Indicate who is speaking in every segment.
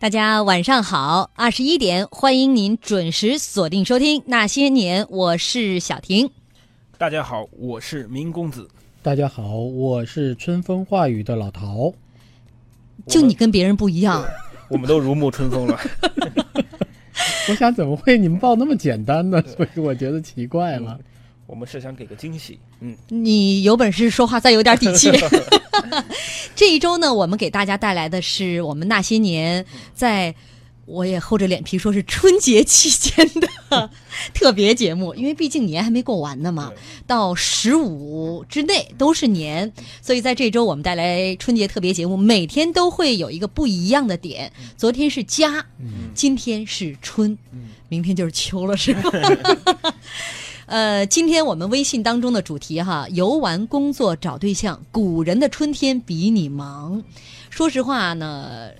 Speaker 1: 大家晚上好，二十一点，欢迎您准时锁定收听《那些年》，我是小婷。
Speaker 2: 大家好，我是明公子。
Speaker 3: 大家好，我是春风化雨的老陶。
Speaker 1: 就你跟别人不一样，
Speaker 2: 我们都如沐春风了。
Speaker 3: 我想怎么会你们报那么简单呢？所以我觉得奇怪了。
Speaker 2: 我们是想给个惊喜，嗯，
Speaker 1: 你有本事说话再有点底气。这一周呢，我们给大家带来的是我们那些年在，我也厚着脸皮说是春节期间的 特别节目，因为毕竟年还没过完呢嘛，到十五之内都是年，所以在这周我们带来春节特别节目，每天都会有一个不一样的点。昨天是家，今天是春，明天就是秋了，是吧？呃，今天我们微信当中的主题哈，游玩、工作、找对象，古人的春天比你忙。说实话呢，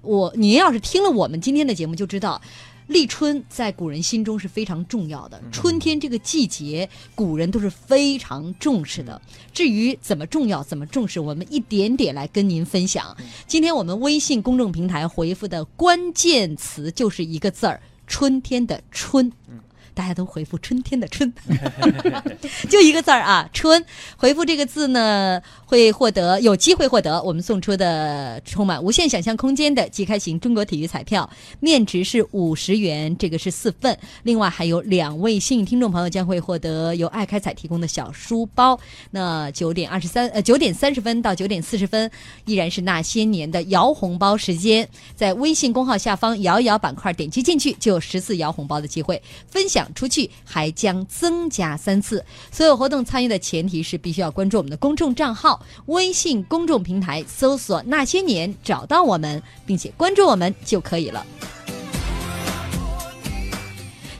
Speaker 1: 我您要是听了我们今天的节目，就知道立春在古人心中是非常重要的。春天这个季节，古人都是非常重视的。至于怎么重要、怎么重视，我们一点点来跟您分享。今天我们微信公众平台回复的关键词就是一个字儿：春天的春。大家都回复“春天的春”，就一个字儿啊，“春”。回复这个字呢，会获得有机会获得我们送出的充满无限想象空间的即开型中国体育彩票，面值是五十元，这个是四份。另外还有两位幸运听众朋友将会获得由爱开彩提供的小书包。那九点二十三呃九点三十分到九点四十分，依然是那些年的摇红包时间，在微信公号下方摇一摇板块点击进去，就有十次摇红包的机会，分享。出去还将增加三次。所有活动参与的前提是必须要关注我们的公众账号，微信公众平台搜索“那些年”，找到我们，并且关注我们就可以了。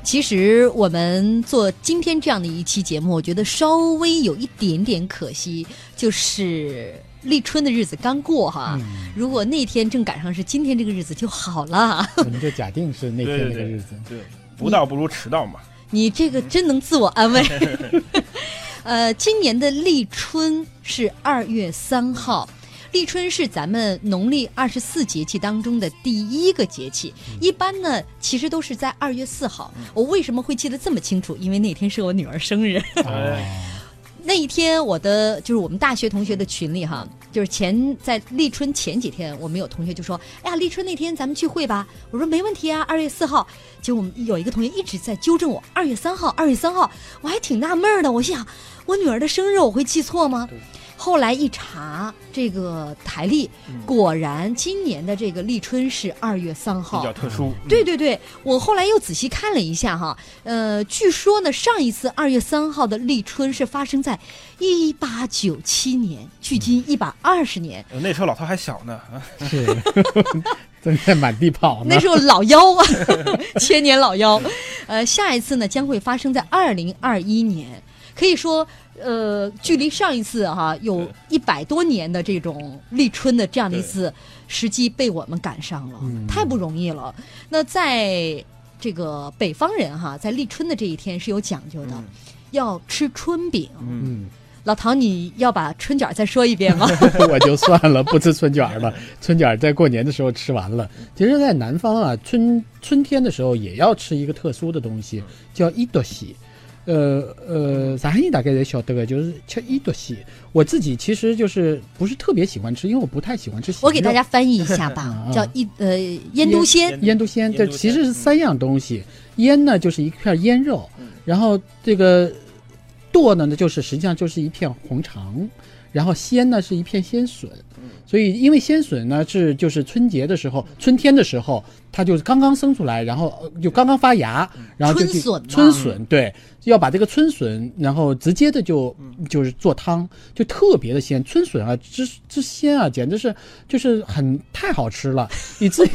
Speaker 1: 其实我们做今天这样的一期节目，我觉得稍微有一点点可惜，就是立春的日子刚过哈。如果那天正赶上是今天这个日子就好了。
Speaker 3: 我们就假定是那天那个日子，
Speaker 2: 对。不到不如迟到嘛！
Speaker 1: 你这个真能自我安慰。呃，今年的立春是二月三号，立春是咱们农历二十四节气当中的第一个节气。一般呢，其实都是在二月四号。我为什么会记得这么清楚？因为那天是我女儿生日。那一天，我的就是我们大学同学的群里哈，就是前在立春前几天，我们有同学就说：“哎呀，立春那天咱们聚会吧。”我说：“没问题啊，二月四号。”结果我们有一个同学一直在纠正我：“二月三号，二月三号。”我还挺纳闷的，我心想我女儿的生日我会记错吗？后来一查这个台历，果然今年的这个立春是二月三号，
Speaker 2: 比较特殊。
Speaker 1: 对对对，我后来又仔细看了一下哈，呃，据说呢，上一次二月三号的立春是发生在一八九七年，距今一百二十年。
Speaker 2: 那时候老头还小呢，
Speaker 3: 是正 在满地跑。
Speaker 1: 那时候老妖啊，千年老妖。呃，下一次呢将会发生在二零二一年，可以说。呃，距离上一次哈有一百多年的这种立春的这样的一次时机被我们赶上了，太不容易了。那在这个北方人哈，在立春的这一天是有讲究的，要吃春饼。嗯，老唐，你要把春卷再说一遍吗？
Speaker 3: 我就算了，不吃春卷了。春卷在过年的时候吃完了。其实，在南方啊，春春天的时候也要吃一个特殊的东西，叫一多喜。呃呃，上海人大概也晓得个，就是吃一多西。我自己其实就是不是特别喜欢吃，因为我不太喜欢吃。
Speaker 1: 我给大家翻译一下吧，叫一呃腌都鲜。
Speaker 3: 腌都鲜，这其实是三样东西。腌呢就是一片腌肉，然后这个剁呢呢就是实际上就是一片红肠，然后鲜呢是一片鲜笋。所以因为鲜笋呢是就是春节的时候，春天的时候它就是刚刚生出来，然后就刚刚发芽，然后就
Speaker 1: 春笋。
Speaker 3: 春笋对。要把这个春笋，然后直接的就就是做汤，就特别的鲜。春笋啊，之之鲜啊，简直是就是很太好吃了，以至于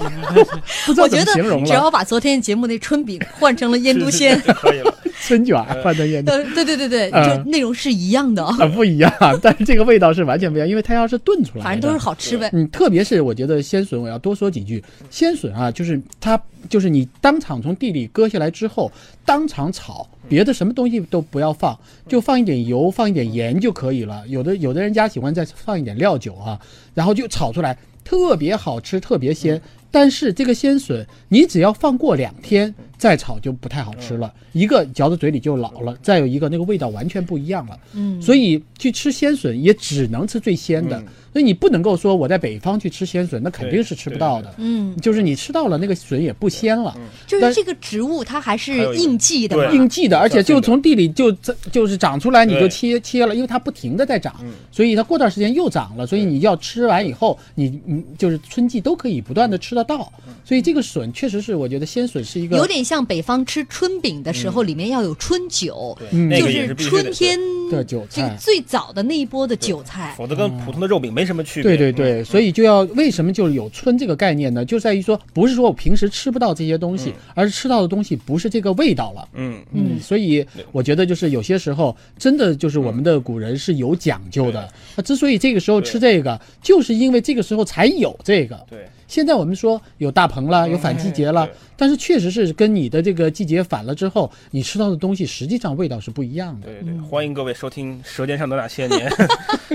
Speaker 3: 不知道怎么形容了。
Speaker 1: 只要把昨天节目那春饼换成了腌都鲜
Speaker 2: 可以了。
Speaker 3: 春卷换成腌都，
Speaker 1: 对对对对，就内容是一样的
Speaker 3: 啊，不一样，但是这个味道是完全不一样，因为它要是炖出来，
Speaker 1: 反正都是好吃呗。
Speaker 3: 嗯，特别是我觉得鲜笋，我要多说几句。鲜笋啊，就是就是它就是你当场从地里割下来之后，当场炒。别的什么东西都不要放，就放一点油，放一点盐就可以了。有的有的人家喜欢再放一点料酒啊，然后就炒出来，特别好吃，特别鲜。但是这个鲜笋，你只要放过两天再炒就不太好吃了。一个嚼到嘴里就老了，再有一个那个味道完全不一样了。
Speaker 1: 嗯，
Speaker 3: 所以去吃鲜笋也只能吃最鲜的。
Speaker 2: 嗯。
Speaker 3: 所以你不能够说我在北方去吃鲜笋，那肯定是吃不到的。
Speaker 1: 嗯，
Speaker 3: 就是你吃到了那个笋也不鲜了，
Speaker 1: 就是这个植物它还是应季的
Speaker 3: 应季的，而且就从地里就就是长出来，你就切切了，因为它不停的在长
Speaker 2: 嗯，
Speaker 3: 所以它过段时间又长了，所以你要吃完以后，你你就是春季都可以不断的吃得到。所以这个笋确实是我觉得鲜笋是一个
Speaker 1: 有点像北方吃春饼的时候，里面要有春酒，
Speaker 2: 对，
Speaker 3: 嗯
Speaker 1: 就
Speaker 2: 是
Speaker 1: 春天
Speaker 3: 的韭
Speaker 1: 这个
Speaker 3: 菜。
Speaker 1: 最早的那一波的韭菜。
Speaker 2: 否则跟普通的肉饼没什么区别。
Speaker 3: 对对对，
Speaker 2: 嗯
Speaker 3: 所以就要为什么就是有春这个概念呢？就在于说，不是说我平时吃不到这些东西，而是吃到的东西不是这个味道了。
Speaker 2: 嗯，
Speaker 1: 嗯
Speaker 3: 所以我觉得就是有些时候真的就是我们的古人是有讲究的。那之所以这个时候吃这个，就是因为这个时候才有这个。
Speaker 2: 对，
Speaker 3: 现在我们说有大棚了，有反季节了
Speaker 2: 对，
Speaker 3: 但是确实是跟你的这个季节反了之后，你吃到的东西实际上味道是不一样的。
Speaker 2: 对对，欢迎各位收听《舌尖上的那些年》。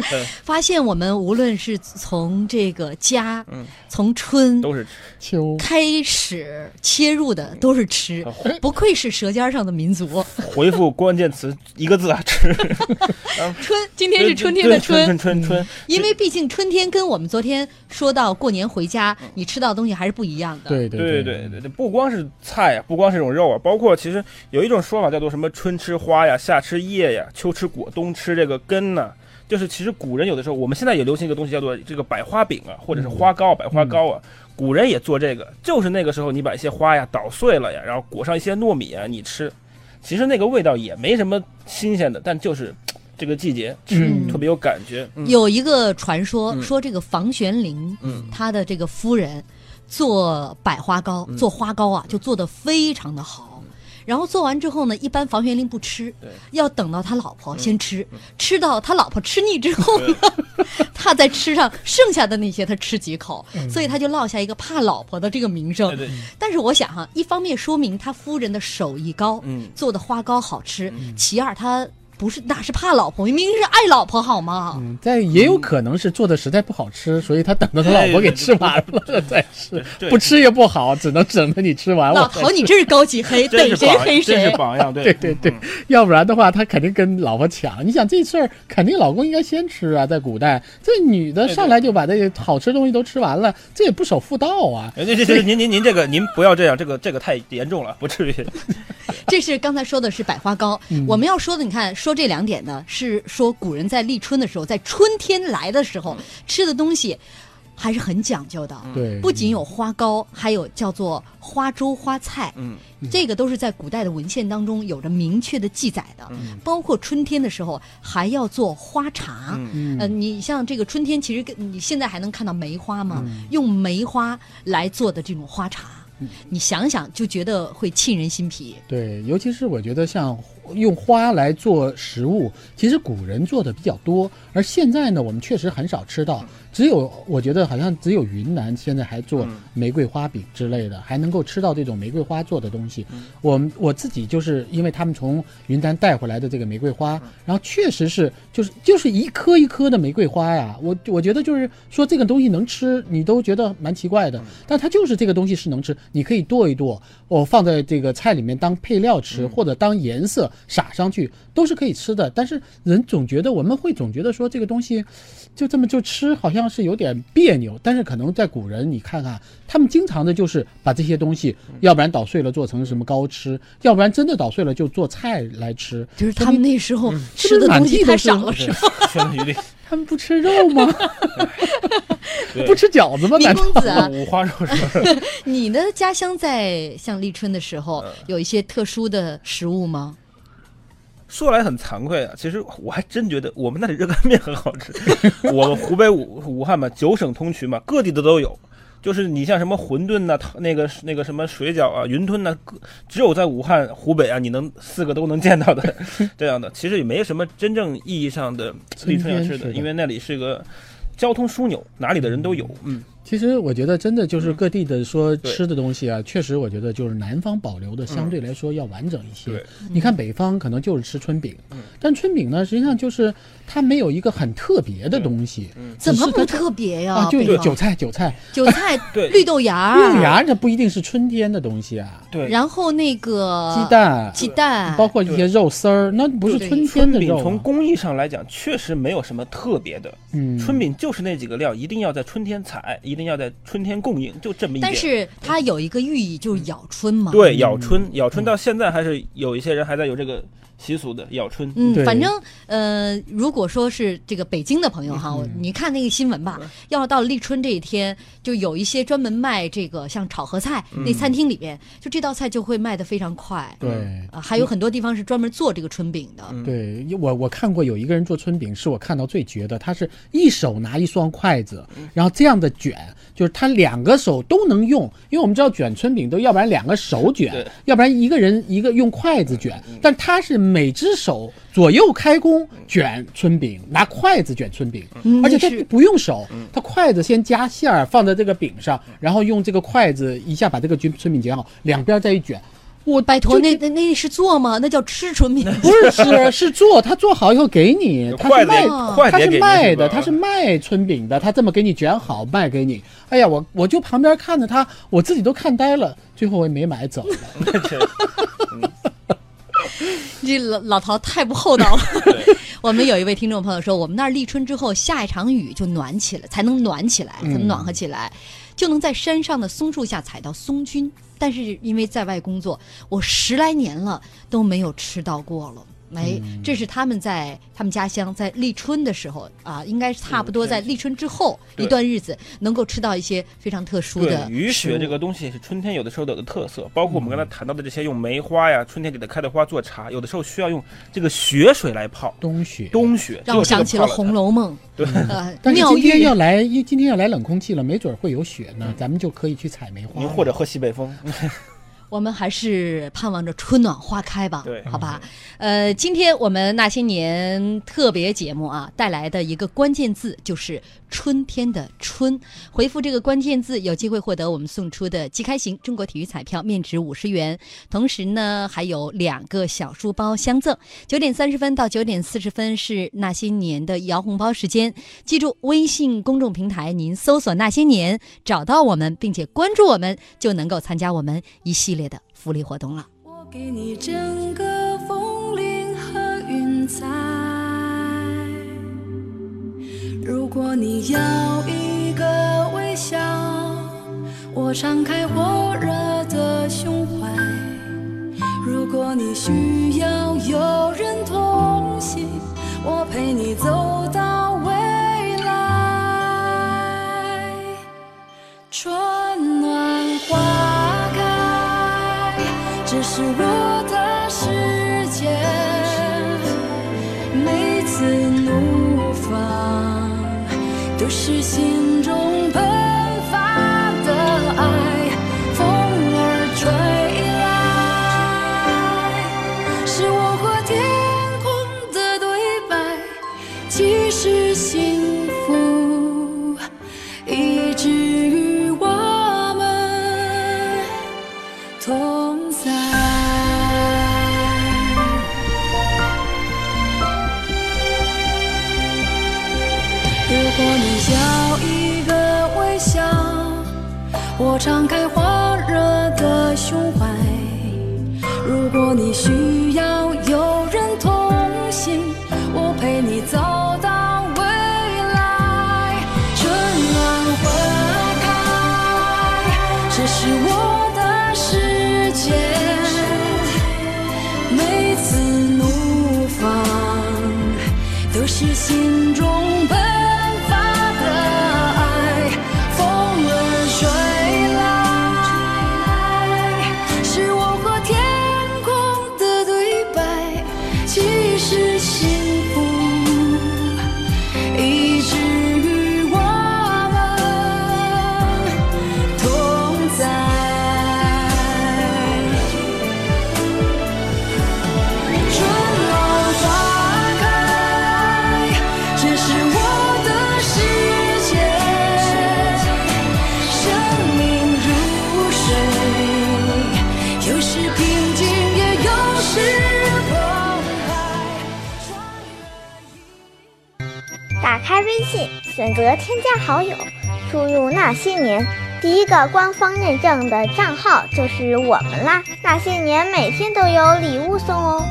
Speaker 1: 发现我们无论是从这个家，
Speaker 2: 嗯
Speaker 1: 从春
Speaker 2: 都是。
Speaker 3: 秋
Speaker 1: 开始切入的都是吃，不愧是舌尖上的民族。
Speaker 2: 回复关键词一个字啊，吃。
Speaker 1: 春，今天是春天的
Speaker 2: 春春春，
Speaker 1: 因为毕竟春天跟我们昨天说到过年回家，你吃到的东西还是不一样的。，
Speaker 3: 对对
Speaker 2: 对对对对，不光是菜啊，不光是这种肉啊，包括其实有一种说法叫做什么春吃花呀，夏吃叶呀，秋吃果，冬吃这个根呢。就是其实古人有的时候，我们现在也流行一个东西叫做这个百花饼啊，或者是花糕、百花糕啊。古人也做这个，就是那个时候你把一些花呀捣碎了呀，然后裹上一些糯米啊，你吃，其实那个味道也没什么新鲜的，但就是这个季节吃
Speaker 3: 嗯。
Speaker 2: 特别有感觉。嗯。
Speaker 1: 有一个传说
Speaker 2: 嗯。
Speaker 1: 说这个房玄龄，
Speaker 2: 嗯。
Speaker 1: 他的这个夫人做百花糕、
Speaker 2: 嗯。
Speaker 1: 做花糕啊，就做的非常的好。然后做完之后呢，一般房玄龄不吃，要等到他老婆先吃，
Speaker 2: 嗯。
Speaker 1: 吃到他老婆吃腻之后呢，他再吃上剩下的那些，他吃几口，所以他就落下一个怕老婆的这个名声。
Speaker 2: 对。对，
Speaker 1: 但是我想哈，一方面说明他夫人的手艺高，
Speaker 2: 嗯。
Speaker 1: 做的花糕好吃；其二，他不是哪是怕老婆，明明是爱老婆好吗？
Speaker 3: 嗯，但也有可能是做的实在不好吃，所以他等到他老婆给吃完了再吃，
Speaker 2: 对
Speaker 3: 不吃也不好，只能等着你吃完
Speaker 1: 老
Speaker 3: 我再
Speaker 1: 头，你这是高级黑，逮谁黑
Speaker 2: 真是
Speaker 1: 谁。
Speaker 2: 榜样，对
Speaker 3: 对对对，要不然的话，他肯定跟老婆抢。你想这事儿，肯定老公应该先吃啊。在古代，这女的上来就把这个好吃东西都吃完了，这也不守妇道啊。
Speaker 2: 哎，这这这，您您您这个您不要这样，这个这个太严重了，不至于。
Speaker 1: 这是刚才说的是百花糕，
Speaker 3: 嗯
Speaker 1: 我们要说的，你看说这两点呢，是说古人在立春的时候，在春天来的时候吃的东西还是很讲究的。
Speaker 3: 对，
Speaker 1: 不仅有花糕，还有叫做花粥、花菜，
Speaker 2: 嗯，
Speaker 1: 这个都是在古代的文献当中有着明确的记载的。包括春天的时候还要做花茶。
Speaker 2: 嗯
Speaker 1: 呃，你像这个春天，其实跟你现在还能看到梅花吗？用梅花来做的这种花茶，你想想就觉得会沁人心脾。
Speaker 3: 对，尤其是我觉得像用花来做食物，其实古人做的比较多，而现在呢，我们确实很少吃到。只有我觉得好像只有云南现在还做玫瑰花饼之类的，还能够吃到这种玫瑰花做的东西。我们我自己就是因为他们从云南带回来的这个玫瑰花，然后确实是就是就是一颗一颗的玫瑰花呀。我我觉得就是说这个东西能吃，你都觉得蛮奇怪的，但它就是这个东西是能吃，你可以剁一剁，我放在这个菜里面当配料吃，或者当颜色撒上去，都是可以吃的。但是人总觉得我们会总觉得说这个东西就这么就吃，好像是有点别扭。但是可能在古人，你看看他们经常的就是把这些东西，要不然捣碎了做成什么糕吃，要不然真的捣碎了就做菜来吃。
Speaker 1: 就是他们那时候吃的东西太少了，是吧？
Speaker 3: 他们不吃肉吗？不吃饺子吗？
Speaker 1: 明
Speaker 3: 难道
Speaker 1: 公子啊，
Speaker 2: 五花肉是吧？
Speaker 1: 你的家乡在像立春的时候有一些特殊的食物吗？
Speaker 2: 说来很惭愧啊，其实我还真觉得我们那里热干面很好吃。我们湖北武武汉嘛，九省通衢嘛，各地的都有。就是你像什么馄饨呐、那个那个什么水饺啊、云吞呐、各只有在武汉、湖北啊，你能四个都能见到的 这样的。其实也没什么真正意义上的立春要吃的因为那里是个交通枢纽，哪里的人都有。嗯，
Speaker 3: 其实我觉得真的就是各地的说吃的东西啊，确实我觉得就是南方保留的相对来说要完整一些。
Speaker 2: 对
Speaker 3: 你看北方可能就是吃春饼，
Speaker 2: 嗯
Speaker 3: 但春饼呢实际上就是它没有一个很特别的东西，
Speaker 2: 嗯
Speaker 1: 怎么不特别呀？
Speaker 3: 啊？就
Speaker 1: 北方
Speaker 3: 有韭菜，韭菜，
Speaker 1: 韭菜、
Speaker 2: 对
Speaker 1: 绿豆芽、
Speaker 3: 绿豆芽这不一定是春天的东西啊，
Speaker 2: 对，
Speaker 1: 然后那个
Speaker 3: 鸡、蛋。
Speaker 1: 鸡蛋，
Speaker 3: 包括一些肉丝儿，那不是春天
Speaker 2: 春饼
Speaker 3: 的肉啊、
Speaker 2: 从工艺上来讲，确实没有什么特别的。
Speaker 3: 嗯，
Speaker 2: 春饼就是那几个料，一定要在春天采，一定要在春天供应，就这么一点。
Speaker 1: 但是它有一个寓意，就是咬春嘛。
Speaker 2: 对咬春，咬春到现在还是有一些人还在有这个习俗的咬春。
Speaker 1: 嗯，
Speaker 3: 对
Speaker 1: 反正呃，如果说是这个北京的朋友哈，我你看那个新闻吧，要是到了立春这一天，就有一些专门卖这个像炒合菜、那餐厅里边，就这道菜就会卖的非常快。
Speaker 3: 对。
Speaker 1: 啊，还有很多地方是专门做这个春饼的。
Speaker 2: 嗯
Speaker 3: 对我我看过有一个人做春饼，是我看到最绝的，他是一手拿一双筷子，然后这样的卷，就是他两个手都能用，因为我们知道卷春饼都要不然两个手卷，要不然一个人一个用筷子卷，但他是每只手左右开弓卷春饼，拿筷子卷春饼，
Speaker 1: 嗯
Speaker 3: 而且他不用手，他筷子先夹馅儿放在这个饼上，然后用这个筷子一下把这个卷春饼卷好，两边再一卷。我
Speaker 1: 拜托，那那那是做吗？那叫吃春饼。
Speaker 3: 不是吃，是做，他做好以后给你，他是卖，他是卖的，他是卖春饼的，他这么给你卷好卖给你。哎呀，我我就旁边看着他，我自己都看呆了，最后我也没买走了。
Speaker 1: 这老老陶太不厚道了。我们有一位听众朋友说，我们那儿立春之后下一场雨就暖起来，才能暖起来，才能暖和起来，就能在山上的松树下采到松菌。但是因为在外工作，我十来年了都没有吃到过了。哎，这是他们在他们家乡在立春的时候啊，应该是差不多在立春之后一段日子，能够吃到一些非常特殊的
Speaker 2: 雨雪这个东西是春天有的时候有的特色，包括我们刚才谈到的这些用梅花呀，春天给它开的花做茶，有的时候需要用这个雪水来泡。
Speaker 3: 冬雪，
Speaker 2: 冬雪
Speaker 1: 让我想起了《红楼梦》。
Speaker 2: 对，
Speaker 1: 呃，
Speaker 3: 但是今天要来，因为今天要来冷空气了，没准会有雪呢，咱们就可以去采梅花
Speaker 2: 您。或者喝西北风。
Speaker 1: 我们还是盼望着春暖花开吧，
Speaker 2: 对
Speaker 1: 好吧。呃，今天我们那些年特别节目啊，带来的一个关键字就是春天的春。回复这个关键字，有机会获得我们送出的即开型中国体育彩票，面值五十元。同时呢，还有两个小书包相赠。九点三十分到九点四十分是那些年的摇红包时间，记住微信公众平台，您搜索“那些年”，找到我们，并且关注我们，就能够参加我们一系列的福利活动了。
Speaker 4: 我给你整个风铃和云彩。如果你要一个微笑，我敞开火热的胸怀。如果你需要有人同行，我陪你走到这是我的世界。每次怒放，都是心中喷发的爱。风儿吹来，是我和天空的对白，既是幸都是心中
Speaker 5: 打开微信，选择添加好友，输入那些年，第一个官方认证的账号就是我们啦。那些年每天都有礼物送哦。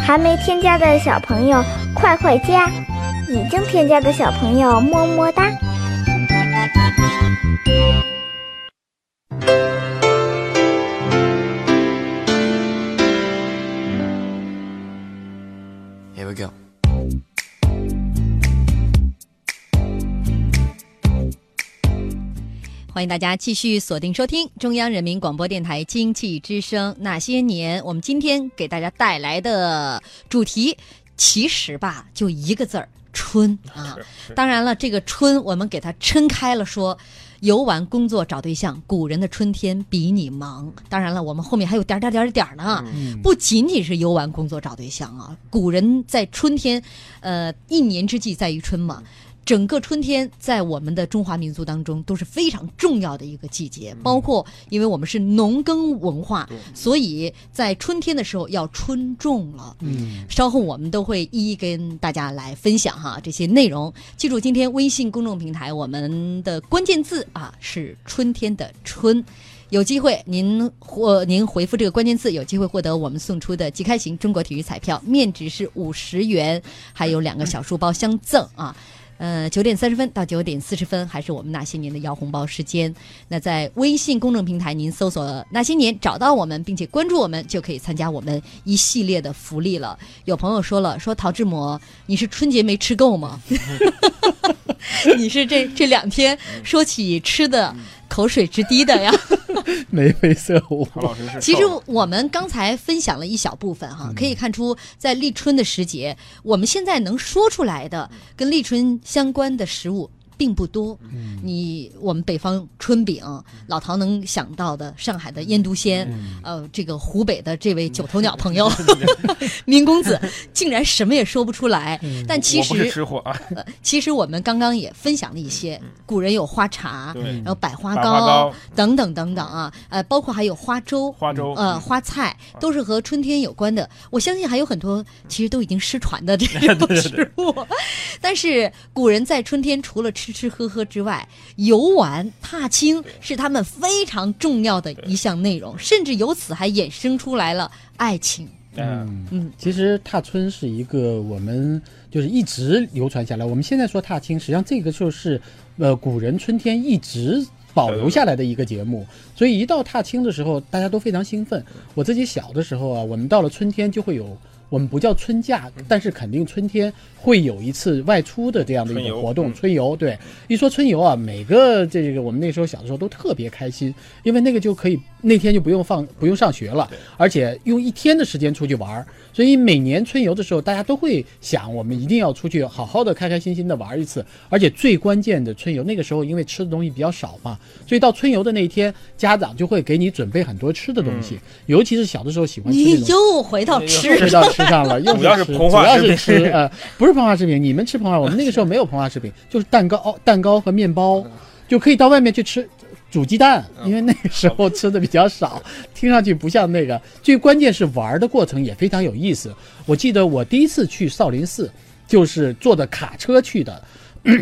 Speaker 5: 还没添加的小朋友快快加，已经添加的小朋友么么哒。
Speaker 1: 欢迎大家继续锁定收听中央人民广播电台经济之声《那些年》。我们今天给大家带来的主题，其实吧，就一个字儿——春 啊。当然了，这个春我们给它撑开了说，游玩、工作、找对象，古人的春天比你忙。当然了，我们后面还有点儿点儿点儿点儿呢，不仅仅是游玩、工作、找对象啊。古人在春天，呃，一年之计在于春嘛。整个春天在我们的中华民族当中都是非常重要的一个季节，包括因为我们是农耕文化，所以在春天的时候要春种了。
Speaker 3: 嗯，
Speaker 1: 稍后我们都会一一跟大家来分享哈这些内容。记住，今天微信公众平台我们的关键字啊是春天的春。有机会您或您回复这个关键字，有机会获得我们送出的即开型中国体育彩票，面值是五十元，还有两个小书包相赠啊。呃，九点三十分到九点四十分，还是我们那些年的摇红包时间。那在微信公众平台，您搜索“那些年”，找到我们，并且关注我们，就可以参加我们一系列的福利了。有朋友说了，说陶志摩，你是春节没吃够吗？你是这这两天说起吃的口水直滴的呀？
Speaker 3: 眉飞色舞。
Speaker 1: 其实我们刚才分享了一小部分哈，可以看出在立春的时节，我们现在能说出来的跟立春相关的食物。并不多，你我们北方春饼，老陶能想到的上海的腌笃鲜，呃，这个湖北的这位九头鸟朋友 明公子，竟然什么也说不出来。但其
Speaker 2: 我不是
Speaker 1: 实
Speaker 2: 吃货啊，
Speaker 1: 呃，其实我们刚刚也分享了一些，古人有花茶，
Speaker 2: 对。
Speaker 1: 然后百花
Speaker 2: 百花糕。
Speaker 1: 等等等等啊，呃，包括还有花粥、
Speaker 2: 花粥。
Speaker 1: 呃，花菜都是和春天有关的。我相信还有很多其实都已经失传的这种 食物，但是古人在春天除了吃吃吃喝喝之外，游玩踏青是他们非常重要的一项内容，甚至由此还衍生出来了爱情。
Speaker 2: 嗯，
Speaker 1: 嗯，
Speaker 3: 其实踏春是一个我们就是一直流传下来。我们现在说踏青，实际上这个就是呃古人春天一直保留下来的一个节目。所以一到踏青的时候，大家都非常兴奋。我自己小的时候啊，我们到了春天就会有。我们不叫春假，但是肯定春天会有一次外出的这样的一个活动。
Speaker 2: 嗯
Speaker 3: 春游，对，一说春游啊，每个这个我们那时候小的时候都特别开心，因为那个就可以那天就不用放不用上学了，而且用一天的时间出去玩儿。所以每年春游的时候，大家都会想，我们一定要出去好好的、开开心心的玩一次。而且最关键的，春游那个时候因为吃的东西比较少嘛，所以到春游的那一天，家长就会给你准备很多吃的东西，尤其是小的时候喜欢吃那
Speaker 1: 你
Speaker 3: 种。
Speaker 1: 又回到吃
Speaker 3: 吃上了，又
Speaker 2: 主要是
Speaker 3: 吃
Speaker 2: 膨化
Speaker 3: 主要是
Speaker 2: 食品
Speaker 3: 吃，呃，不是膨化食品，你们吃膨化，我们那个时候没有膨化食品，就是蛋糕、蛋糕和面包，就可以到外面去吃。煮鸡蛋，因为那个时候吃的比较少，听上去不像那个。最关键是玩的过程也非常有意思。我记得我第一次去少林寺，就是坐的卡车去的，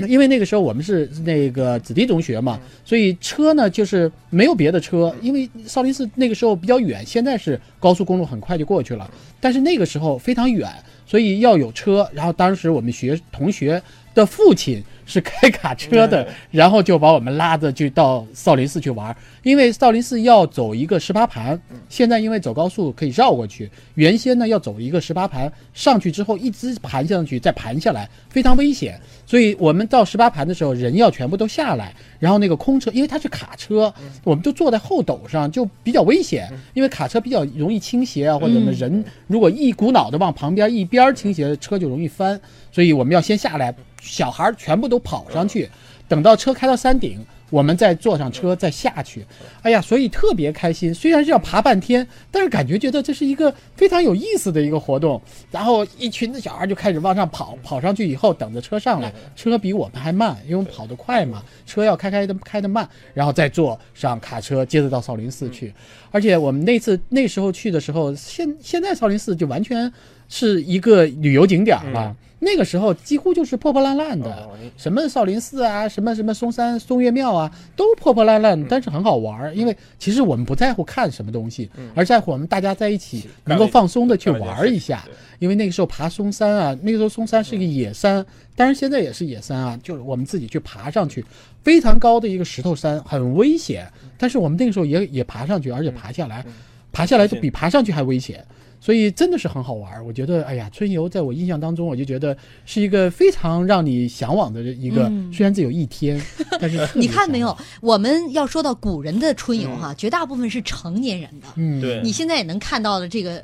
Speaker 3: 因为那个时候我们是那个子弟中学嘛，所以车呢就是没有别的车，因为少林寺那个时候比较远，现在是高速公路很快就过去了，但是那个时候非常远，所以要有车。然后当时我们学同学的父亲是开卡车的，然后就把我们拉着去到少林寺去玩，因为少林寺要走一个十八盘，现在因为走高速可以绕过去，原先呢要走一个十八盘，上去之后一直盘上去再盘下来，非常危险。所以我们到十八盘的时候，人要全部都下来，然后那个空车，因为它是卡车，我们就坐在后斗上，就比较危险，因为卡车比较容易倾斜啊，或者什么人如果一股脑的往旁边一边倾斜，车就容易翻，所以我们要先下来，小孩儿全部都跑上去，等到车开到山顶。我们再坐上车再下去，哎呀，所以特别开心。虽然是要爬半天，但是感觉觉得这是一个非常有意思的一个活动。然后一群的小孩就开始往上跑，跑上去以后等着车上来，车比我们还慢，因为跑得快嘛，车要开开的开得慢，然后再坐上卡车，接着到少林寺去。而且我们那次那时候去的时候，现现在少林寺就完全是一个旅游景点了。那个时候几乎就是破破烂烂的，什么少林寺啊，什么什么嵩山嵩岳庙啊，都破破烂
Speaker 2: 嗯
Speaker 3: 烂，但是很好玩儿。因为其实我们不在乎看什么东西，而在乎我们大家在一起能够放松的去玩一下。因为那个时候爬嵩山啊，那个时候嵩山是一个野山，当然现在也是野山啊，就是我们自己去爬上去，非常高的一个石头山，很危险。但是我们那个时候也也爬上去，而且爬下来，爬下来就比爬上去还危险。所以真的是很好玩儿，我觉得，哎呀，春游在我印象当中，我就觉得是一个非常让你向往的一个，
Speaker 1: 嗯
Speaker 3: 虽然只有一天，但是
Speaker 1: 你看没有？？我们要说到古人的春游哈，绝大部分是成年人的。
Speaker 3: 嗯，
Speaker 2: 对
Speaker 1: 你现在也能看到的这个，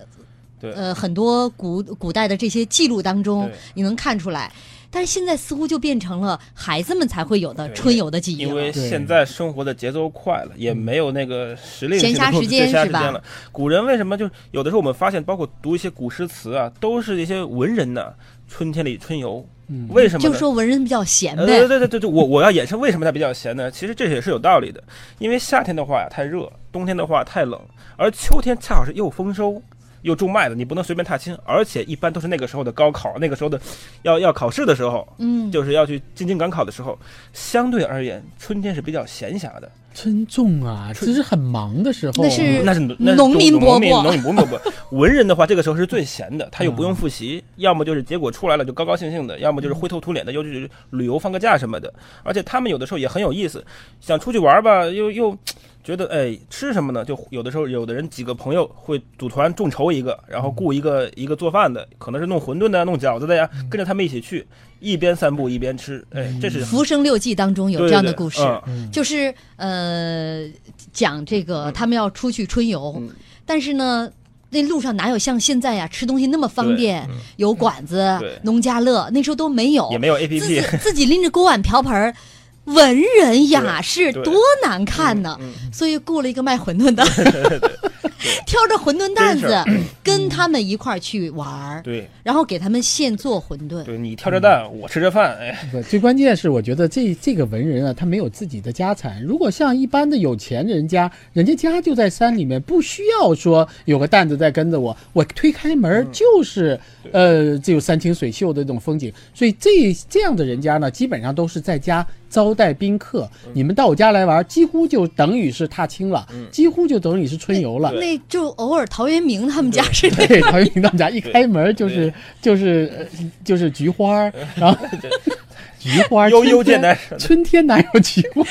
Speaker 2: 对
Speaker 1: 呃，很多古古代的这些记录当中，你能看出来。但是现在似乎就变成了孩子们才会有的春游的记忆
Speaker 2: 因为现在生活的节奏快了，也没有那个时令
Speaker 1: 闲暇时间
Speaker 2: 闲暇
Speaker 1: 是吧
Speaker 2: 时间了。古人为什么就有的时候我们发现，包括读一些古诗词啊，都是一些文人呐、春天里春游，
Speaker 3: 嗯
Speaker 2: 为什么？
Speaker 1: 就说文人比较闲
Speaker 2: 呃，
Speaker 1: 呗
Speaker 2: 对。对对对对，我我要衍生为什么他比较闲呢？其实这也是有道理的，因为夏天的话呀太热，冬天的话太冷，而秋天恰好是又丰收又种麦子，你不能随便踏青，而且一般都是那个时候的高考，那个时候的要要考试的时候，
Speaker 1: 嗯，
Speaker 2: 就是要去进京赶考的时候，相对而言，春天是比较闲暇的。
Speaker 3: 春种啊，
Speaker 2: 春
Speaker 3: 这是很忙的时候，
Speaker 1: 那是
Speaker 2: 那是
Speaker 1: 农民伯伯
Speaker 2: 农民农民伯伯。文人的话，这个时候是最闲的，他又不用复习，要么就是结果出来了就高高兴兴的，要么就是灰头土脸的，又是旅游放个假什么的。而且他们有的时候也很有意思，想出去玩吧，又又觉得哎吃什么呢？就有的时候有的人几个朋友会组团众筹一个，然后雇一个一个做饭的，可能是弄馄饨的、弄饺子的呀，跟着他们一起去，一边散步一边吃。哎，这是《
Speaker 1: 浮生六记》当中有这样的
Speaker 2: 对
Speaker 1: 故事，
Speaker 2: 嗯
Speaker 1: 就是呃讲这个他们要出去春游，
Speaker 2: 嗯
Speaker 1: 但是呢。那路上哪有像现在呀吃东西那么方便？有馆子、农家乐，那时候都没有，
Speaker 2: 也没有 A P
Speaker 1: 自己
Speaker 2: P。
Speaker 1: 自己拎着锅碗瓢盆儿，文人雅士多难看呢。
Speaker 2: 嗯
Speaker 1: 所以雇了一个卖馄饨的，挑着馄饨担子 跟他们一块儿去玩儿，
Speaker 2: 对
Speaker 1: 然后给他们现做馄饨。
Speaker 2: 对，你挑着担，我吃着饭，哎，
Speaker 3: 最关键是我觉得这这个文人啊，他没有自己的家产。如果像一般的有钱人家，人家家就在山里面，不需要说有个担子在跟着我，我推开门就是、呃，这有山清水秀的这种风景。所以这这样的人家呢，基本上都是在家招待宾客。你们到我家来玩，几乎就等于是踏青了，几乎就等于是春游了。
Speaker 1: 那就偶尔陶渊明他们家是那
Speaker 3: 对，陶渊明他们家一开门就是就是呃就是菊花，然后 菊花儿
Speaker 2: 悠
Speaker 3: 春天
Speaker 2: 悠见南山
Speaker 3: 春天哪有菊花？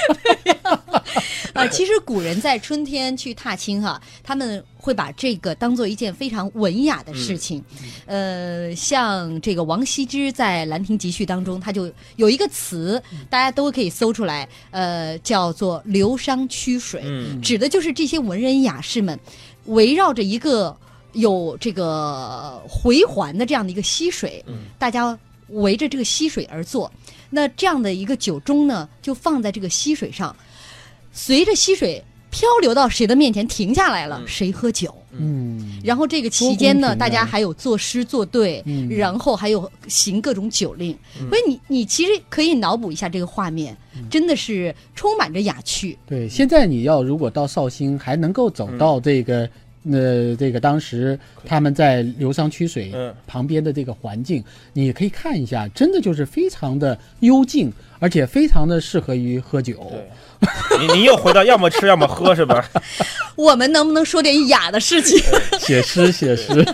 Speaker 1: 啊，其实古人在春天去踏青哈、他们会把这个当做一件非常文雅的事情。呃，像这个王羲之在《兰亭集序》当中，他就有一个词，大家都可以搜出来，呃，叫做“流觞曲水”，
Speaker 2: 嗯
Speaker 1: 指的就是这些文人雅士们围绕着一个有这个回环的这样的一个溪水，大家围着这个溪水而坐。那这样的一个酒盅呢，就放在这个溪水上，随着溪水漂流到谁的面前停下来了，谁喝酒。
Speaker 3: 嗯，
Speaker 1: 然后这个期间呢，大家还有作诗作对，
Speaker 3: 嗯
Speaker 1: 然后还有行各种酒令，所以你你其实可以脑补一下这个画面，
Speaker 3: 嗯
Speaker 1: 真的是充满着雅趣。
Speaker 3: 对。现在你要如果到绍兴，还能够走到这个。呃，这个当时他们在流觞曲水
Speaker 2: 嗯
Speaker 3: 旁边的这个环境，你可以看一下，真的就是非常的幽静，而且非常的适合于喝酒。
Speaker 2: 对，你你又回到要么吃要么喝是吧？
Speaker 1: 我们能不能说点雅的事情？
Speaker 3: 写诗，写诗。